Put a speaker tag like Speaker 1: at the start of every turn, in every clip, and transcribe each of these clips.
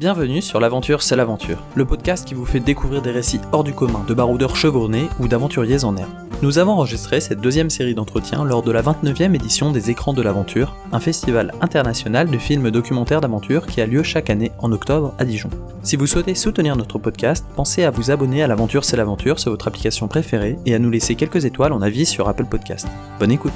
Speaker 1: Bienvenue sur L'aventure, c'est l'aventure, le podcast qui vous fait découvrir des récits hors du commun de baroudeurs chevronnés ou d'aventuriers en herbe. Nous avons enregistré cette deuxième série d'entretiens lors de la 29e édition des Écrans de l'aventure, un festival international de films documentaires d'aventure qui a lieu chaque année en octobre à Dijon. Si vous souhaitez soutenir notre podcast, pensez à vous abonner à L'aventure, c'est l'aventure sur votre application préférée et à nous laisser quelques étoiles en avis sur Apple Podcast. Bonne écoute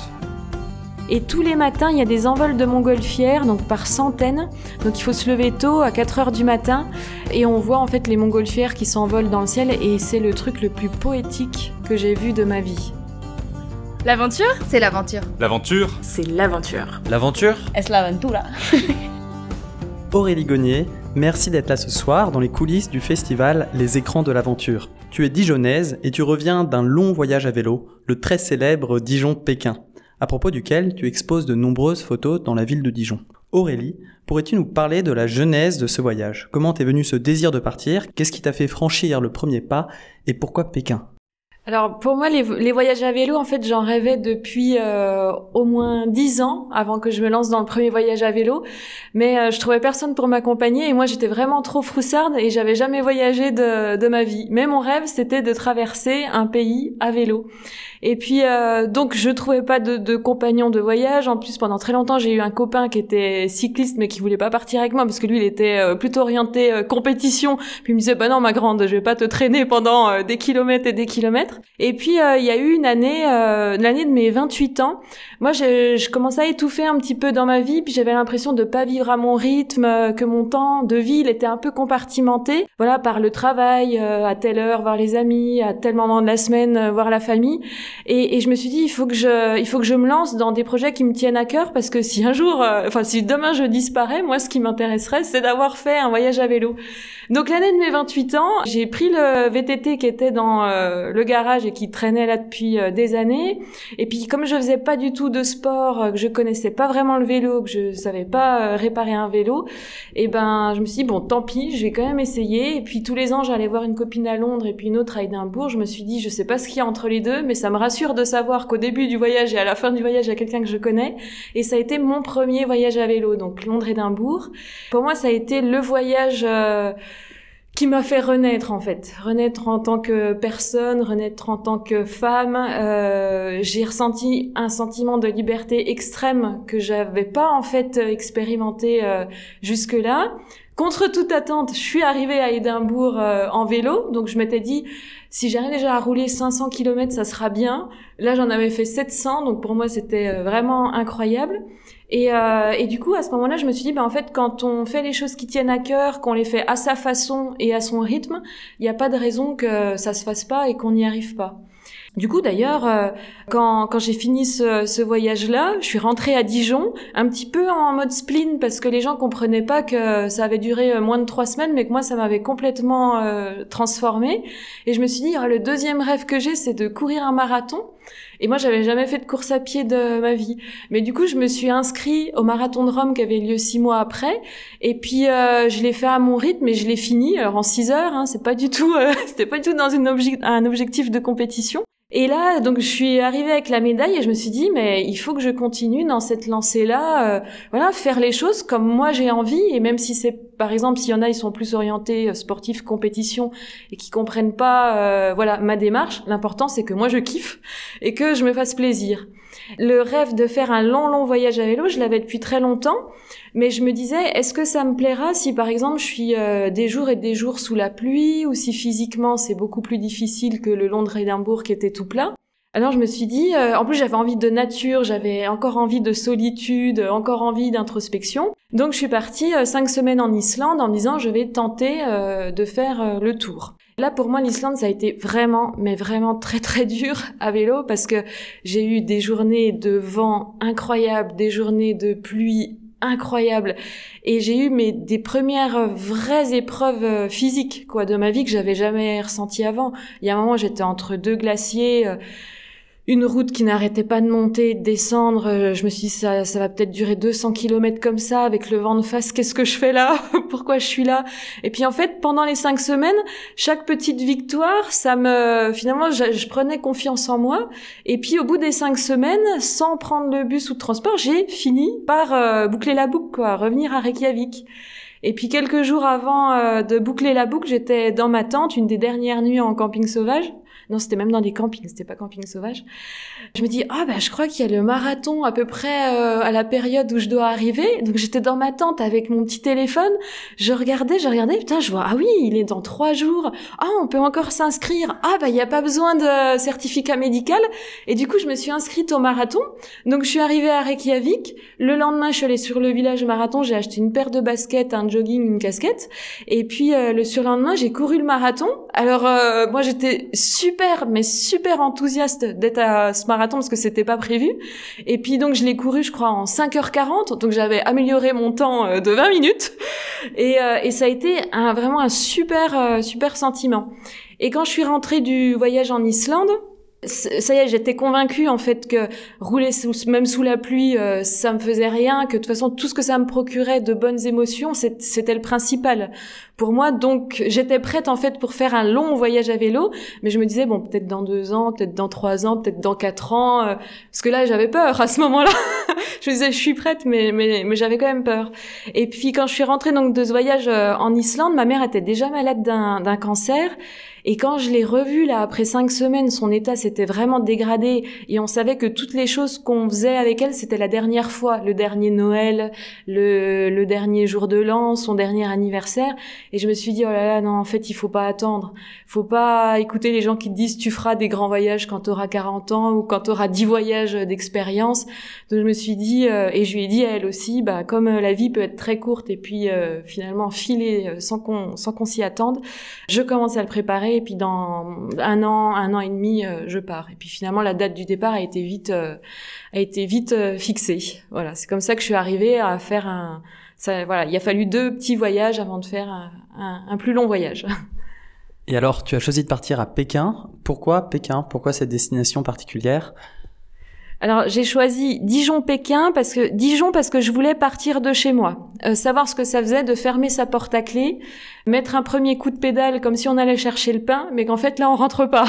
Speaker 2: et tous les matins, il y a des envols de montgolfières, donc par centaines. Donc il faut se lever tôt, à 4 heures du matin, et on voit en fait les montgolfières qui s'envolent dans le ciel, et c'est le truc le plus poétique que j'ai vu de ma vie.
Speaker 3: L'aventure?
Speaker 4: C'est l'aventure.
Speaker 5: L'aventure?
Speaker 6: C'est l'aventure.
Speaker 5: L'aventure?
Speaker 7: Es l'aventura.
Speaker 1: Aurélie Gognier, merci d'être là ce soir dans les coulisses du festival Les Écrans de l'aventure. Tu es dijonnaise et tu reviens d'un long voyage à vélo, le très célèbre Dijon-Pékin à propos duquel tu exposes de nombreuses photos dans la ville de Dijon. Aurélie, pourrais-tu nous parler de la genèse de ce voyage? Comment t'es venu ce désir de partir? Qu'est-ce qui t'a fait franchir le premier pas? Et pourquoi Pékin?
Speaker 2: Alors pour moi, les, voyages à vélo, en fait, j'en rêvais depuis euh, au moins dix ans avant que je me lance dans le premier voyage à vélo. Mais euh, je trouvais personne pour m'accompagner et moi, j'étais vraiment trop froussarde et j'avais jamais voyagé de, de ma vie. Mais mon rêve, c'était de traverser un pays à vélo. Et puis euh, donc je trouvais pas de, de, compagnon de voyage. En plus pendant très longtemps j'ai eu un copain qui était cycliste mais qui voulait pas partir avec moi parce que lui il était euh, plutôt orienté euh, compétition. Puis il me disait bah non ma grande je vais pas te traîner pendant euh, des kilomètres et des kilomètres. Et puis il y a eu une année l'année de mes 28 ans. Moi je, commençais à étouffer un petit peu dans ma vie puis j'avais l'impression de pas vivre à mon rythme, que mon temps de vie il était un peu compartimenté. Voilà par le travail à telle heure voir les amis, à tel moment de la semaine voir la famille. Et, je me suis dit, il faut que je, il faut que je me lance dans des projets qui me tiennent à cœur parce que si un jour, euh, enfin si demain je disparais, moi ce qui m'intéresserait, c'est d'avoir fait un voyage à vélo. Donc l'année de mes 28 ans, j'ai pris le VTT qui était dans euh, le garage et qui traînait là depuis euh, des années. Et puis comme je faisais pas du tout de sport, que je connaissais pas vraiment le vélo, que je savais pas réparer un vélo, et eh ben je me suis dit bon tant pis, je vais quand même essayer. Et puis tous les ans, j'allais voir une copine à Londres et puis une autre à Édimbourg. Je me suis dit je sais pas ce qu'il y a entre les deux, mais ça me rassure de savoir qu'au début du voyage et à la fin du voyage, il y a quelqu'un que je connais. Et ça a été mon premier voyage à vélo, donc Londres-Édimbourg. Pour moi, ça a été le voyage... Euh, qui m'a fait renaître en fait, renaître en tant que personne, renaître en tant que femme. Euh, j'ai ressenti un sentiment de liberté extrême que j'avais pas en fait expérimenté euh, jusque-là. Contre toute attente, je suis arrivée à Édimbourg euh, en vélo, donc je m'étais dit si j'arrive déjà à rouler 500 km, ça sera bien. Là, j'en avais fait 700, donc pour moi c'était euh, vraiment incroyable. Et, euh, et, du coup, à ce moment-là, je me suis dit, ben, en fait, quand on fait les choses qui tiennent à cœur, qu'on les fait à sa façon et à son rythme, il n'y a pas de raison que ça se fasse pas et qu'on n'y arrive pas. Du coup, d'ailleurs, euh, quand, quand j'ai fini ce, ce voyage-là, je suis rentrée à Dijon, un petit peu en mode spleen, parce que les gens comprenaient pas que ça avait duré euh, moins de trois semaines, mais que moi, ça m'avait complètement euh, transformée. Et je me suis dit, oh, le deuxième rêve que j'ai, c'est de courir un marathon. Et moi, j'avais jamais fait de course à pied de ma vie. Mais du coup, je me suis inscrit au marathon de Rome qui avait lieu six mois après. Et puis, euh, je l'ai fait à mon rythme et je l'ai fini. Alors en six heures, hein, c'est pas du tout, euh, c'était pas du tout dans une un objectif de compétition. Et là, donc, je suis arrivée avec la médaille et je me suis dit, mais il faut que je continue dans cette lancée-là, euh, voilà, faire les choses comme moi j'ai envie. Et même si c'est, par exemple, s'il y en a, ils sont plus orientés euh, sportifs, compétition et qui comprennent pas, euh, voilà, ma démarche. L'important, c'est que moi je kiffe et que je me fasse plaisir. Le rêve de faire un long, long voyage à vélo, je l'avais depuis très longtemps. Mais je me disais, est-ce que ça me plaira si par exemple je suis euh, des jours et des jours sous la pluie ou si physiquement c'est beaucoup plus difficile que le Londres-Édimbourg qui était tout plat? Alors je me suis dit, euh, en plus j'avais envie de nature, j'avais encore envie de solitude, encore envie d'introspection. Donc je suis partie euh, cinq semaines en Islande en me disant je vais tenter de faire le tour. Là pour moi l'Islande ça a été vraiment mais vraiment très très dur à vélo parce que j'ai eu des journées de vent incroyables, des journées de pluie incroyable. Et j'ai eu mes des premières vraies épreuves euh, physiques quoi de ma vie que j'avais jamais ressenti avant. Il y a un moment j'étais entre deux glaciers. Une route qui n'arrêtait pas de monter, de descendre. Euh, je me suis dit, ça, ça va peut-être durer 200 km comme ça, avec le vent de face. Qu'est-ce que je fais là? Pourquoi je suis là? Et puis en fait, pendant les cinq semaines, chaque petite victoire, ça me, finalement, je, prenais confiance en moi. Et puis au bout des cinq semaines, sans prendre le bus ou le transport, j'ai fini par euh, boucler la boucle, quoi, revenir à Reykjavik. Et puis quelques jours avant euh, de boucler la boucle, j'étais dans ma tente, une des dernières nuits en camping sauvage. Non, c'était même dans des campings, c'était pas camping sauvage. Je me dis, ah bah je crois qu'il y a le marathon à peu près euh, à la période où je dois arriver. Donc j'étais dans ma tente avec mon petit téléphone. Je regardais, je regardais, putain, je vois, ah oui, il est dans trois jours. Ah, on peut encore s'inscrire. Ah bah il n'y a pas besoin de certificat médical. Et du coup, je me suis inscrite au marathon. Donc je suis arrivée à Reykjavik. Le lendemain, je suis allée sur le village marathon. J'ai acheté une paire de baskets, un jogging, une casquette. Et puis euh, le surlendemain, j'ai couru le marathon. Alors euh, moi, j'étais super super, mais super enthousiaste d'être à ce marathon parce que c'était pas prévu. Et puis donc je l'ai couru, je crois, en 5h40. Donc j'avais amélioré mon temps euh, de 20 minutes. Et, euh, et ça a été vraiment un super, euh, super sentiment. Et quand je suis rentrée du voyage en Islande, ça y est, j'étais convaincue en fait que rouler sous, même sous la pluie, euh, ça me faisait rien, que de toute façon tout ce que ça me procurait de bonnes émotions, c'était le principal pour moi. Donc j'étais prête en fait pour faire un long voyage à vélo, mais je me disais bon peut-être dans deux ans, peut-être dans trois ans, peut-être dans quatre ans, euh, parce que là j'avais peur à ce moment-là. je me disais je suis prête, mais mais, mais j'avais quand même peur. Et puis quand je suis rentrée donc de ce voyage euh, en Islande, ma mère était déjà malade d'un cancer. Et quand je l'ai revu là après cinq semaines, son état s'était vraiment dégradé et on savait que toutes les choses qu'on faisait avec elle, c'était la dernière fois, le dernier Noël, le, dernier jour de l'an, son dernier anniversaire. Et je me suis dit oh là là non, en fait il faut pas attendre, faut pas écouter les gens qui te disent tu feras des grands voyages quand tu auras 40 ans ou quand tu auras 10 voyages d'expérience. Donc je me suis dit euh, et je lui ai dit à elle aussi, bah comme euh, la vie peut être très courte et puis euh, finalement filer sans qu'on sans qu'on s'y attende, je commence à le préparer et puis dans un an, un an et demi, euh, je pars. Et puis finalement, la date du départ a été vite, euh, a été vite euh, fixée. Voilà, c'est comme ça que je suis arrivée à faire un. Voilà, il a fallu deux petits voyages avant de faire un plus long voyage.
Speaker 1: Et alors, tu as choisi de partir à Pékin. Pourquoi Pékin? Pourquoi cette destination particulière?
Speaker 2: Alors j'ai choisi Dijon-Pékin parce que Dijon parce que je voulais partir de chez moi, euh, savoir ce que ça faisait de fermer sa porte à clé, mettre un premier coup de pédale comme si on allait chercher le pain, mais qu'en fait là on rentre pas.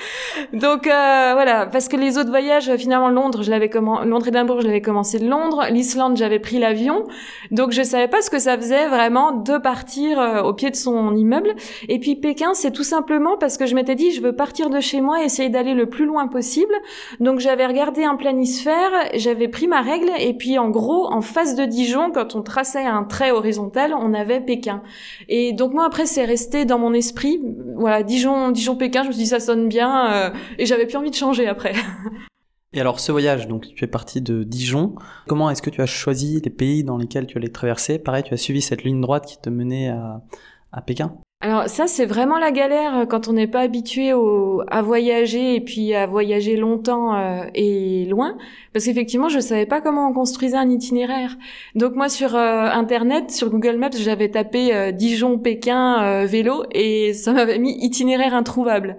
Speaker 2: Donc euh, voilà, parce que les autres voyages finalement Londres, je l'avais Londres et Edimbourg, je l'avais commencé de Londres, l'Islande j'avais pris l'avion, donc je savais pas ce que ça faisait vraiment de partir euh, au pied de son immeuble. Et puis Pékin, c'est tout simplement parce que je m'étais dit je veux partir de chez moi, et essayer d'aller le plus loin possible. Donc j'avais regardé planisphère, j'avais pris ma règle et puis en gros, en face de Dijon, quand on traçait un trait horizontal, on avait Pékin. Et donc moi après, c'est resté dans mon esprit. Voilà, Dijon, Dijon, Pékin. Je me suis dit ça sonne bien euh, et j'avais plus envie de changer après.
Speaker 1: Et alors ce voyage, donc tu es parti de Dijon. Comment est-ce que tu as choisi les pays dans lesquels tu allais traverser? Pareil, tu as suivi cette ligne droite qui te menait à, à Pékin?
Speaker 2: Alors ça, c'est vraiment la galère euh, quand on n'est pas habitué au, à voyager et puis à voyager longtemps euh, et loin, parce qu'effectivement, je savais pas comment on construisait un itinéraire. Donc moi, sur euh, Internet, sur Google Maps, j'avais tapé Dijon-Pékin vélo et ça m'avait mis itinéraire introuvable.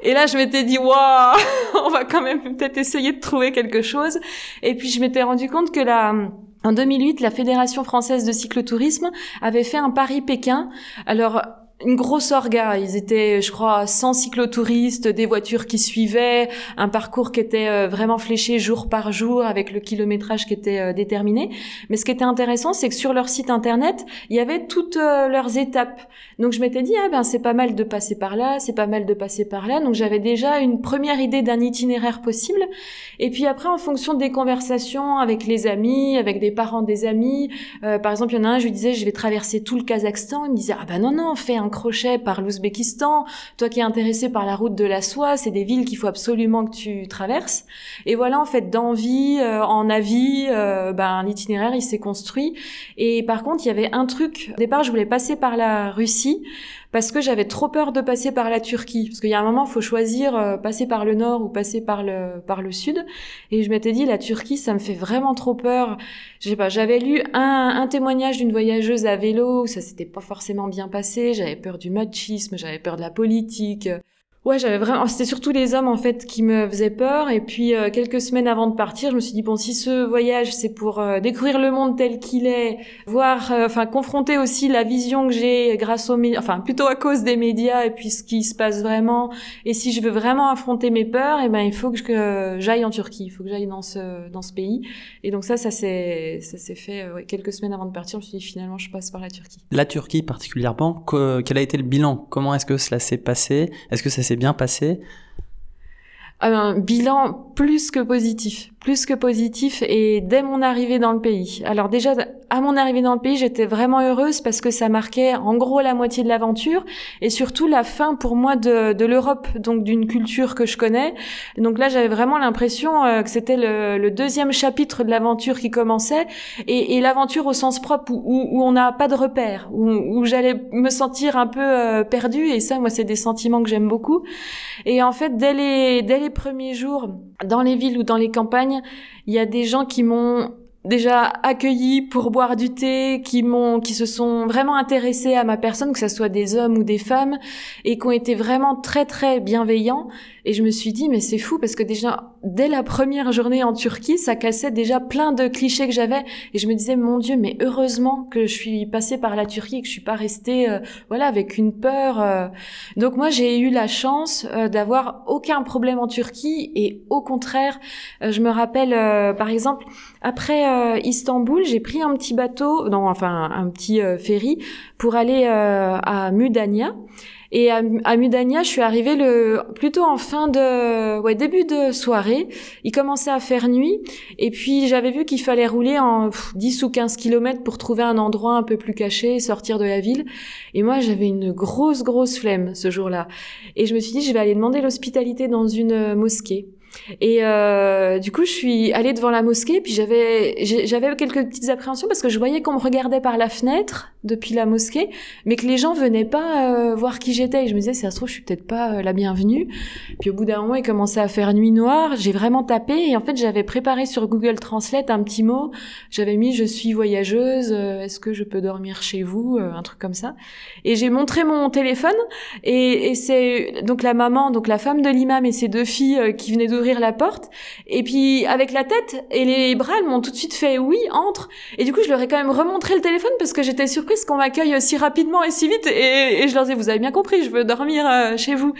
Speaker 2: Et là, je m'étais dit, waouh, on va quand même peut-être essayer de trouver quelque chose. Et puis je m'étais rendu compte que la en 2008, la Fédération française de cyclotourisme avait fait un Paris-Pékin. Alors, une grosse orga. Ils étaient, je crois, 100 cyclotouristes, des voitures qui suivaient, un parcours qui était euh, vraiment fléché jour par jour avec le kilométrage qui était euh, déterminé. Mais ce qui était intéressant, c'est que sur leur site internet, il y avait toutes euh, leurs étapes. Donc je m'étais dit, ah ben c'est pas mal de passer par là, c'est pas mal de passer par là. Donc j'avais déjà une première idée d'un itinéraire possible. Et puis après, en fonction des conversations avec les amis, avec des parents des amis, par exemple, il y en a un, je lui disais, je vais traverser tout le Kazakhstan. Il me disait, ah ben non, non, fais un crochet par l'Ouzbékistan, toi qui es intéressé par la route de la soie, c'est des villes qu'il faut absolument que tu traverses. Et voilà, en fait, d'envie, euh, en avis, euh, ben, l'itinéraire, il s'est construit. Et par contre, il y avait un truc. Au départ, je voulais passer par la Russie parce que j'avais trop peur de passer par la Turquie. Parce qu'il y a un moment, faut choisir euh, passer par le nord ou passer par le, par le sud. Et je m'étais dit, la Turquie, ça me fait vraiment trop peur. Je sais pas, j'avais lu un, un témoignage d'une voyageuse à vélo où ça s'était pas forcément bien passé. J'avais peur du machisme, j'avais peur de la politique. Ouais, j'avais vraiment. C'était surtout les hommes en fait qui me faisaient peur. Et puis euh, quelques semaines avant de partir, je me suis dit bon, si ce voyage c'est pour euh, découvrir le monde tel qu'il est, voir, euh, enfin confronter aussi la vision que j'ai grâce aux médias, enfin plutôt à cause des médias et puis ce qui se passe vraiment. Et si je veux vraiment affronter mes peurs, et eh ben il faut que, j'aille en Turquie, il faut que j'aille dans ce dans ce pays. Et donc ça, ça s'est ça s'est fait quelques semaines avant de partir. Je me suis dit finalement je passe par la Turquie.
Speaker 1: La Turquie particulièrement, quel a été le bilan? Comment est-ce que cela s'est passé? Est-ce que ça bien passé?
Speaker 2: Un bilan plus que positif, plus que positif et dès mon arrivée dans le pays. Alors déjà à mon arrivée dans le pays, j'étais vraiment heureuse parce que ça marquait en gros la moitié de l'aventure et surtout la fin pour moi de, de l'Europe, donc d'une culture que je connais. Donc là, j'avais vraiment l'impression euh, que c'était le, le, deuxième chapitre de l'aventure qui commençait et, et l'aventure au sens propre où, où on n'a pas de repères, où, où j'allais me sentir un peu euh, perdue et ça, moi, c'est des sentiments que j'aime beaucoup. Et en fait, dès les, dès les premiers jours, dans les villes ou dans les campagnes, il y a des gens qui m'ont déjà accueillis pour boire du thé, qui m'ont, qui se sont vraiment intéressés à ma personne, que ce soit des hommes ou des femmes, et qui ont été vraiment très très bienveillants. Et je me suis dit, mais c'est fou parce que déjà, dès la première journée en Turquie, ça cassait déjà plein de clichés que j'avais. Et je me disais, mon Dieu, mais heureusement que je suis passée par la Turquie et que je suis pas restée, euh, voilà, avec une peur. Euh. Donc moi, j'ai eu la chance euh, d'avoir aucun problème en Turquie et au contraire, je me rappelle, par exemple, après Istanbul, j'ai pris un petit bateau, non, enfin un petit ferry pour aller à Mudania. Et à, Mudania, je suis arrivée le plutôt en fin de ouais début de soirée. Il commençait à faire nuit et puis j'avais vu qu'il fallait rouler en 10 ou 15 kilomètres pour trouver un endroit un peu plus caché et sortir de la ville. Et moi, j'avais une grosse grosse flemme ce jour-là. Et je me suis dit je vais aller demander l'hospitalité dans une mosquée. Et euh, du coup, je suis allée devant la mosquée, puis j'avais quelques petites appréhensions parce que je voyais qu'on me regardait par la fenêtre depuis la mosquée, mais que les gens venaient pas euh, voir qui j'étais. Et je me disais, si ça se trouve, je suis peut-être pas euh, la bienvenue. Puis au bout d'un moment, il commençait à faire nuit noire. J'ai vraiment tapé et en fait, j'avais préparé sur Google Translate un petit mot. J'avais mis "Je suis voyageuse. Est-ce que je peux dormir chez vous Un truc comme ça. Et j'ai montré mon téléphone et, et c'est donc la maman, donc la femme de l'imam et ses deux filles qui venaient d'ouvrir la porte. Et puis avec la tête et les bras, elles m'ont tout de suite fait oui, entre. Et du coup, je leur ai quand même remontré le téléphone parce que j'étais surprise qu'on m'accueille si rapidement et si vite. Et, je leur disais, vous avez bien compris, je veux dormir euh, chez vous.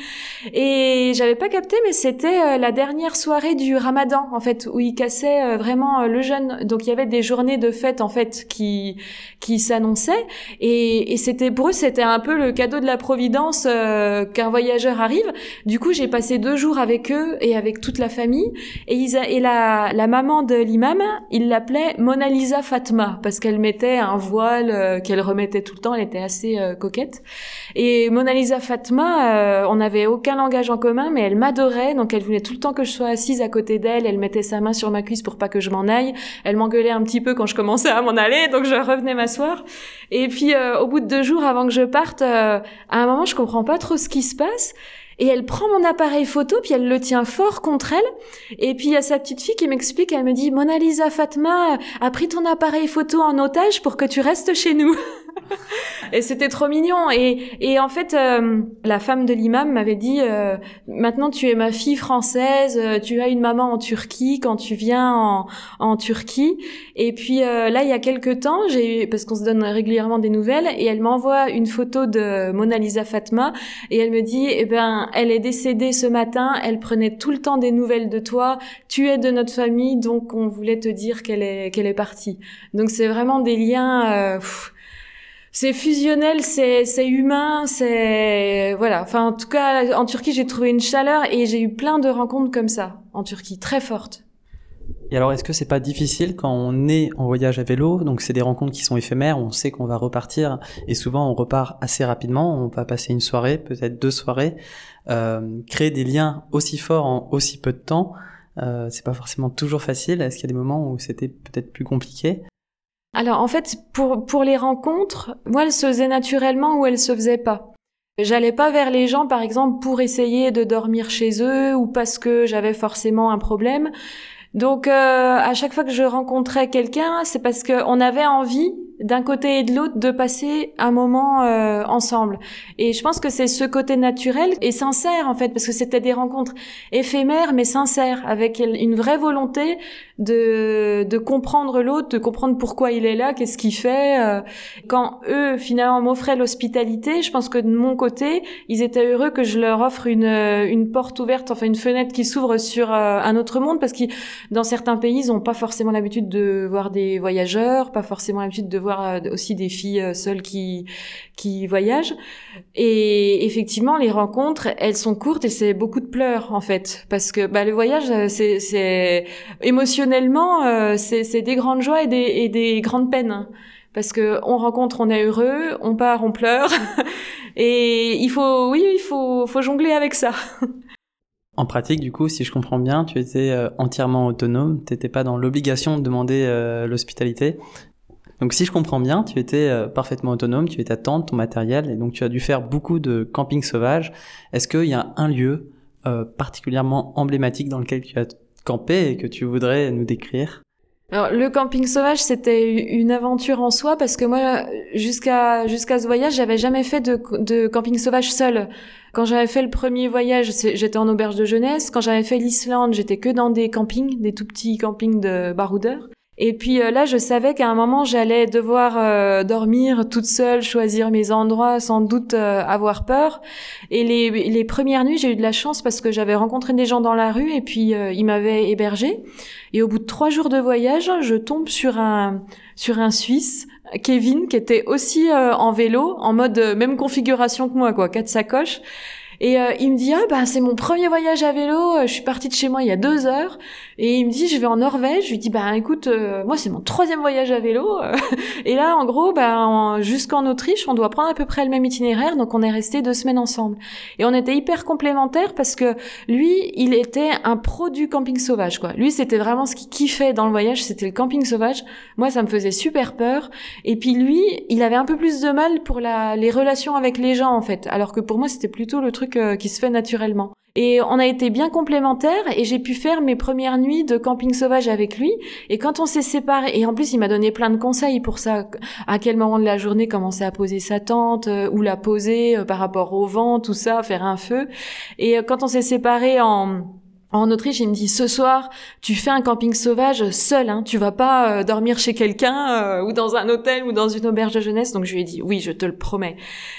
Speaker 2: Et j'avais pas capté, mais c'était euh, la dernière soirée du Ramadan, en fait, où ils cassaient euh, vraiment le jeûne. Donc il y avait des journées de fête, en fait, qui qui s'annonçaient. Et, et c'était pour eux, c'était un peu le cadeau de la providence qu'un voyageur arrive. Du coup, j'ai passé deux jours avec eux et avec toute la famille. Et, et la, maman de l'imam, il l'appelait Mona Lisa Fatma parce qu'elle mettait un voile qu'elle remettait tout le temps, elle était assez euh, coquette. Et Mona Lisa Fatma, euh, on n'avait aucun langage en commun, mais elle m'adorait, donc elle voulait tout le temps que je sois assise à côté d'elle, elle mettait sa main sur ma cuisse pour pas que je m'en aille, elle m'engueulait un petit peu quand je commençais à m'en aller, donc je revenais m'asseoir. Et puis euh, au bout de deux jours avant que je parte, à un moment je comprends pas trop ce qui se passe, et elle prend mon appareil photo, puis elle le tient fort contre elle. Et puis il y a sa petite fille qui m'explique, elle me dit, Mona Lisa Fatma a pris ton appareil photo en otage pour que tu restes chez nous. et c'était trop mignon. Et, et en fait, euh, la femme de l'imam m'avait dit euh, maintenant tu es ma fille française, euh, tu as une maman en Turquie quand tu viens en, en Turquie. Et puis là, il y a quelques temps, j'ai parce qu'on se donne régulièrement des nouvelles, et elle m'envoie une photo de Mona Lisa Fatma et elle me dit eh ben elle est décédée ce matin, elle prenait tout le temps des nouvelles de toi, tu es de notre famille, donc on voulait te dire qu'elle est qu'elle est partie. Donc c'est vraiment des liens c'est fusionnel, c'est c'est humain, c'est voilà. Enfin, en tout cas, en Turquie, j'ai trouvé une chaleur et j'ai eu plein de rencontres comme ça en Turquie, très fortes.
Speaker 1: Et alors, est-ce que c'est pas difficile quand on est en voyage à vélo Donc, c'est des rencontres qui sont éphémères. On sait qu'on va repartir et souvent on repart assez rapidement. On va passer une soirée, peut-être deux soirées. Euh, créer des liens aussi forts en aussi peu de temps, euh, c'est pas forcément toujours facile. Est-ce qu'il y a des moments où c'était peut-être plus compliqué?
Speaker 2: Alors en fait, pour, pour les rencontres, moi, elles se faisaient naturellement ou elles se faisaient pas. J'allais pas vers les gens, par exemple, pour essayer de dormir chez eux ou parce que j'avais forcément un problème. Donc euh, à chaque fois que je rencontrais quelqu'un, c'est parce qu'on avait envie d'un côté et de l'autre de passer un moment euh, ensemble. Et je pense que c'est ce côté naturel et sincère en fait, parce que c'était des rencontres éphémères mais sincères, avec une vraie volonté de, de comprendre l'autre, de comprendre pourquoi il est là, qu'est-ce qu'il fait. Euh. Quand eux finalement m'offraient l'hospitalité, je pense que de mon côté, ils étaient heureux que je leur offre une, une porte ouverte, enfin une fenêtre qui s'ouvre sur euh, un autre monde, parce que dans certains pays, ils n'ont pas forcément l'habitude de voir des voyageurs, pas forcément l'habitude de voir euh, aussi des filles euh, seules qui qui voyagent. Et effectivement, les rencontres, elles sont courtes et c'est beaucoup de pleurs en fait, parce que bah, le voyage, euh, c'est, c'est émotionnellement, c'est, c'est des grandes joies et des, grandes peines parce que on rencontre, on est heureux, on part, on pleure, et il faut, oui, il faut, faut jongler avec ça.
Speaker 1: En pratique, du coup, si je comprends bien, tu étais entièrement autonome, tu n'étais pas dans l'obligation de demander l'hospitalité, donc si je comprends bien, tu étais euh, parfaitement autonome, tu étais à tente, ton matériel, et donc tu as dû faire beaucoup de camping sauvage. Est-ce qu'il y a un lieu euh, particulièrement emblématique dans lequel tu as campé et que tu voudrais nous décrire
Speaker 2: alors, le camping sauvage, c'était une aventure en soi parce que moi, jusqu'à jusqu'à ce voyage, j'avais jamais fait de, de camping sauvage seul. Quand j'avais fait le premier voyage, j'étais en auberge de jeunesse. Quand j'avais fait l'Islande, j'étais que dans des campings, des tout petits campings de baroudeurs. Et puis euh, là, je savais qu'à un moment, j'allais devoir euh, dormir toute seule, choisir mes endroits, sans doute euh, avoir peur. Et les, les premières nuits, j'ai eu de la chance parce que j'avais rencontré des gens dans la rue et puis ils m'avaient hébergé. Et au bout de trois jours de voyage, je tombe sur un sur un Suisse, Kevin, qui était aussi en vélo, en mode même configuration que moi, quoi, quatre sacoches. Et euh, il me dit ah bah c'est mon premier voyage à vélo. Euh, je suis partie de chez moi il y a deux heures. Et il me dit je vais en Norvège. Je lui dis bah écoute euh, moi c'est mon troisième voyage à vélo. et là en gros bah jusqu'en Autriche on doit prendre à peu près le même itinéraire. Donc on est resté deux semaines ensemble. Et on était hyper complémentaires parce que lui il était un pro du camping sauvage quoi. Lui c'était vraiment ce qu'il kiffait dans le voyage c'était le camping sauvage. Moi ça me faisait super peur. Et puis lui il avait un peu plus de mal pour la les relations avec les gens en fait. Alors que pour moi c'était plutôt le truc euh, qui se fait naturellement. Et on a été bien complémentaires et j'ai pu faire mes premières nuits de camping sauvage avec lui. Et quand on s'est séparés, et en plus il m'a donné plein de conseils pour ça, à quel moment de la journée commencer à poser sa tente, euh, où la poser euh, par rapport au vent, tout ça, faire un feu. Et quand on s'est séparés en en Autriche, il me dit ce soir, tu fais un camping sauvage seul, hein, tu vas pas euh, dormir chez quelqu'un euh, ou dans un hôtel ou dans une auberge de jeunesse. Donc je lui ai dit oui, je te le promets.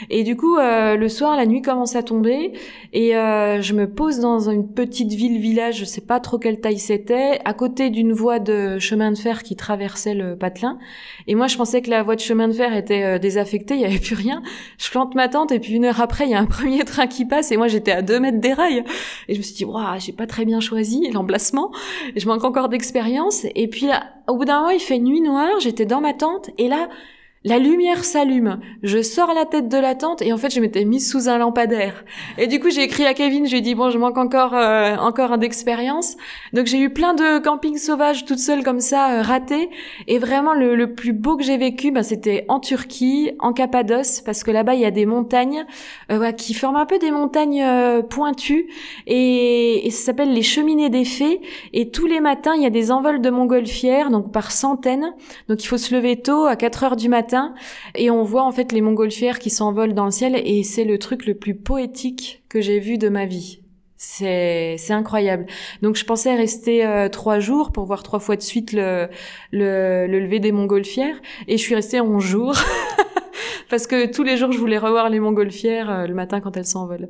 Speaker 2: Et du coup, euh, le soir, la nuit commence à tomber et je me pose dans une petite ville village, je sais pas trop quelle taille c'était, à côté d'une voie de chemin de fer qui traversait le patelin. Et moi, je pensais que la voie de chemin de fer était désaffectée, il y avait plus rien. Je plante ma tente et puis une heure après, il y a un premier train qui passe et moi j'étais à deux mètres des rails. Et je me suis dit waouh, j'ai pas très bien choisi l'emplacement. Je manque encore d'expérience. Et puis là, au bout d'un moment, il fait nuit noire. J'étais dans ma tente et là, la lumière s'allume, je sors la tête de la tente et en fait je m'étais mise sous un lampadaire. Et du coup j'ai écrit à Kevin, je lui ai dit bon je manque encore euh, encore d'expérience. Donc j'ai eu plein de campings sauvages toute seule comme ça euh, ratés. Et vraiment le, le plus beau que j'ai vécu, bah, c'était en Turquie, en Cappadoce, parce que là-bas il y a des montagnes euh, qui forment un peu des montagnes euh, pointues et, et ça s'appelle les cheminées des fées. Et tous les matins il y a des envols de montgolfières, donc par centaines. Donc il faut se lever tôt à 4 heures du matin et on voit en fait les montgolfières qui s'envolent dans le ciel et c'est le truc le plus poétique que j'ai vu de ma vie. C'est incroyable. Donc je pensais rester euh, trois jours pour voir trois fois de suite le le, le lever des montgolfières et je suis restée onze jours parce que tous les jours je voulais revoir les montgolfières euh, le matin quand elles s'envolent.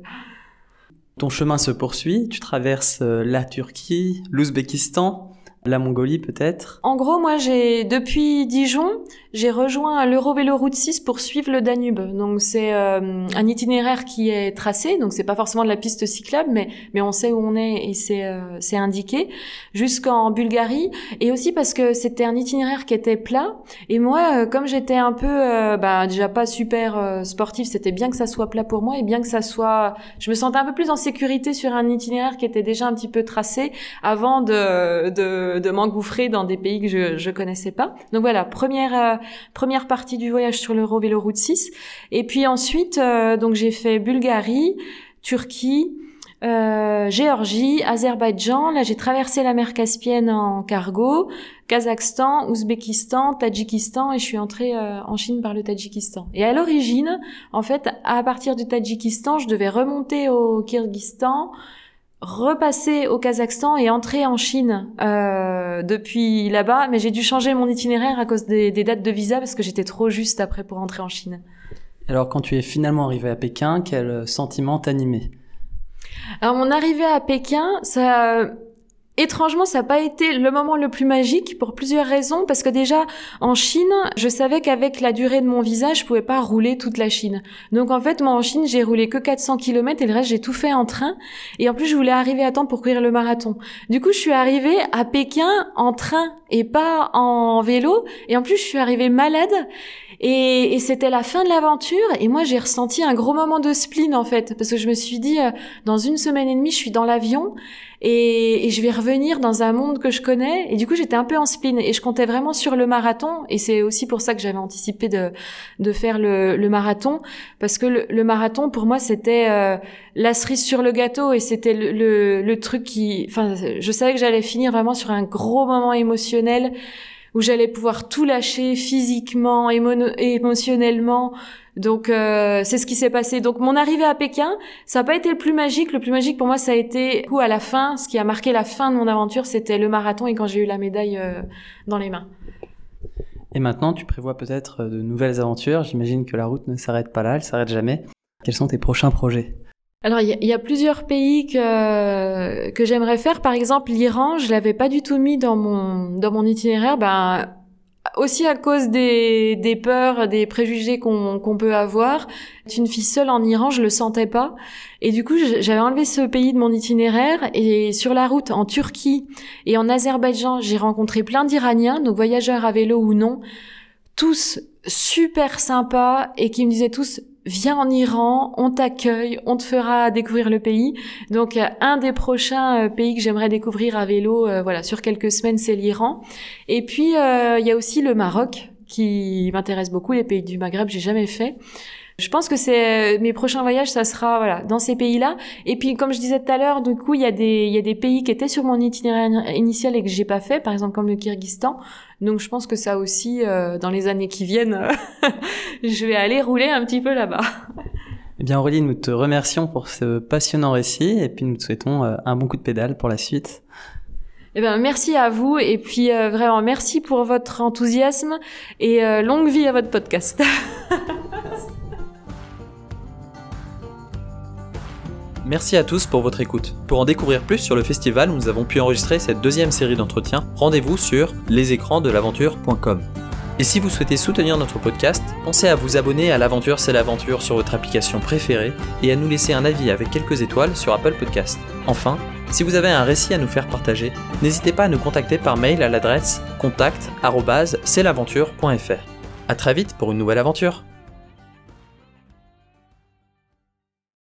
Speaker 1: Ton chemin se poursuit, tu traverses euh, la Turquie, l'Ouzbékistan, la Mongolie peut-être?
Speaker 2: En gros, moi j'ai depuis Dijon, j'ai rejoint l'Eurovélo Route 6 pour suivre le Danube. Donc c'est euh, un itinéraire qui est tracé, donc c'est pas forcément de la piste cyclable, mais mais on sait où on est et c'est euh, c'est indiqué jusqu'en Bulgarie. Et aussi parce que c'était un itinéraire qui était plat. Et moi euh, comme j'étais un peu bah, déjà pas super sportif, c'était bien que ça soit plat pour moi et bien que ça soit je me sentais un peu plus en sécurité sur un itinéraire qui était déjà un petit peu tracé avant de de, de m'engouffrer dans des pays que je je connaissais pas. Donc voilà, première première partie du voyage sur l'Eurovélo Route 6. Et puis ensuite, euh, donc j'ai fait Bulgarie, Turquie, euh, Géorgie, Azerbaïdjan. Là, j'ai traversé la mer Caspienne en cargo, Kazakhstan, Ouzbékistan, Tadjikistan et je suis entrée euh, en Chine par le Tadjikistan. Et à l'origine, en fait, à partir du Tadjikistan, je devais remonter au Kyrgyzstan, repasser au Kazakhstan et entrer en Chine euh, depuis là-bas. Mais j'ai dû changer mon itinéraire à cause des, des dates de visa parce que j'étais trop juste après pour entrer en Chine.
Speaker 1: Alors, quand tu es finalement arrivé à Pékin, quel sentiment t'animait?
Speaker 2: Alors mon arrivée à Pékin, ça Étrangement, ça n'a pas été le moment le plus magique pour plusieurs raisons. Parce que déjà, en Chine, je savais qu'avec la durée de mon visa, je pouvais pas rouler toute la Chine. Donc en fait, moi en Chine, j'ai roulé que 400 km et le reste, j'ai tout fait en train. Et en plus, je voulais arriver à temps pour courir le marathon. Du coup, je suis arrivée à Pékin en train et pas en vélo. Et en plus, je suis arrivée malade. Et, c'était la fin de l'aventure. Et moi, j'ai ressenti un gros moment de spleen, en fait. Parce que je me suis dit, euh, dans une semaine et demie, je suis dans l'avion. Et, je vais revenir dans un monde que je connais. Et du coup, j'étais un peu en spleen. Et je comptais vraiment sur le marathon. Et c'est aussi pour ça que j'avais anticipé de, de faire le, le marathon. Parce que le, le marathon, pour moi, c'était euh, la cerise sur le gâteau. Et c'était le, le, le truc qui... Enfin, je savais que j'allais finir vraiment sur un gros moment émotionnel où j'allais pouvoir tout lâcher physiquement, émotionnellement. Donc euh, c'est ce qui s'est passé. Donc mon arrivée à Pékin, ça n'a pas été le plus magique. Le plus magique pour moi, ça a été à la fin. Ce qui a marqué la fin de mon aventure, c'était le marathon et quand j'ai eu la médaille euh, dans les mains.
Speaker 1: Et maintenant, tu prévois peut-être de nouvelles aventures. J'imagine que la route ne s'arrête pas là, elle s'arrête jamais. Quels sont tes prochains projets?
Speaker 2: Alors il y, a plusieurs pays que que j'aimerais faire. Par exemple, l'Iran, je l'avais pas du tout mis dans mon dans mon itinéraire. Ben aussi à cause des, des peurs, des préjugés qu'on qu'on peut avoir. Une fille seule en Iran, je le sentais pas. Et du coup, j'avais enlevé ce pays de mon itinéraire. Et sur la route, en Turquie et en Azerbaïdjan, j'ai rencontré plein d'Iraniens, donc voyageurs à vélo ou non, tous super sympas et qui me disaient tous viens en Iran, on t'accueille, on te fera découvrir le pays. Donc un des prochains euh, pays que j'aimerais découvrir à vélo, euh, voilà, sur quelques semaines, c'est l'Iran. Et puis euh, il y a aussi le Maroc qui m'intéresse beaucoup, les pays du Maghreb, j'ai jamais fait. Je pense que c'est mes prochains voyages, ça sera voilà dans ces pays-là. Et puis comme je disais tout à l'heure, du coup il y a des il y a des pays qui étaient sur mon itinéraire initial et que j'ai pas fait, par exemple comme le Kyrgyzstan. Donc je pense que ça aussi euh, dans les années qui viennent, je vais aller rouler un petit peu là-bas.
Speaker 1: Eh bien Aurélie, nous te remercions pour ce passionnant récit et puis nous te souhaitons euh, un bon coup de pédale pour la suite.
Speaker 2: Eh ben, merci à vous et puis euh, vraiment merci pour votre enthousiasme et longue vie à votre podcast.
Speaker 1: Merci à tous pour votre écoute. Pour en découvrir plus sur le festival où nous avons pu enregistrer cette deuxième série d'entretiens, rendez-vous sur lesécransdelaventure.com. Et si vous souhaitez soutenir notre podcast, pensez à vous abonner à l'aventure c'est l'aventure sur votre application préférée et à nous laisser un avis avec quelques étoiles sur Apple Podcast. Enfin, si vous avez un récit à nous faire partager, n'hésitez pas à nous contacter par mail à l'adresse contact@cestlaventure.fr. À très vite pour une nouvelle aventure.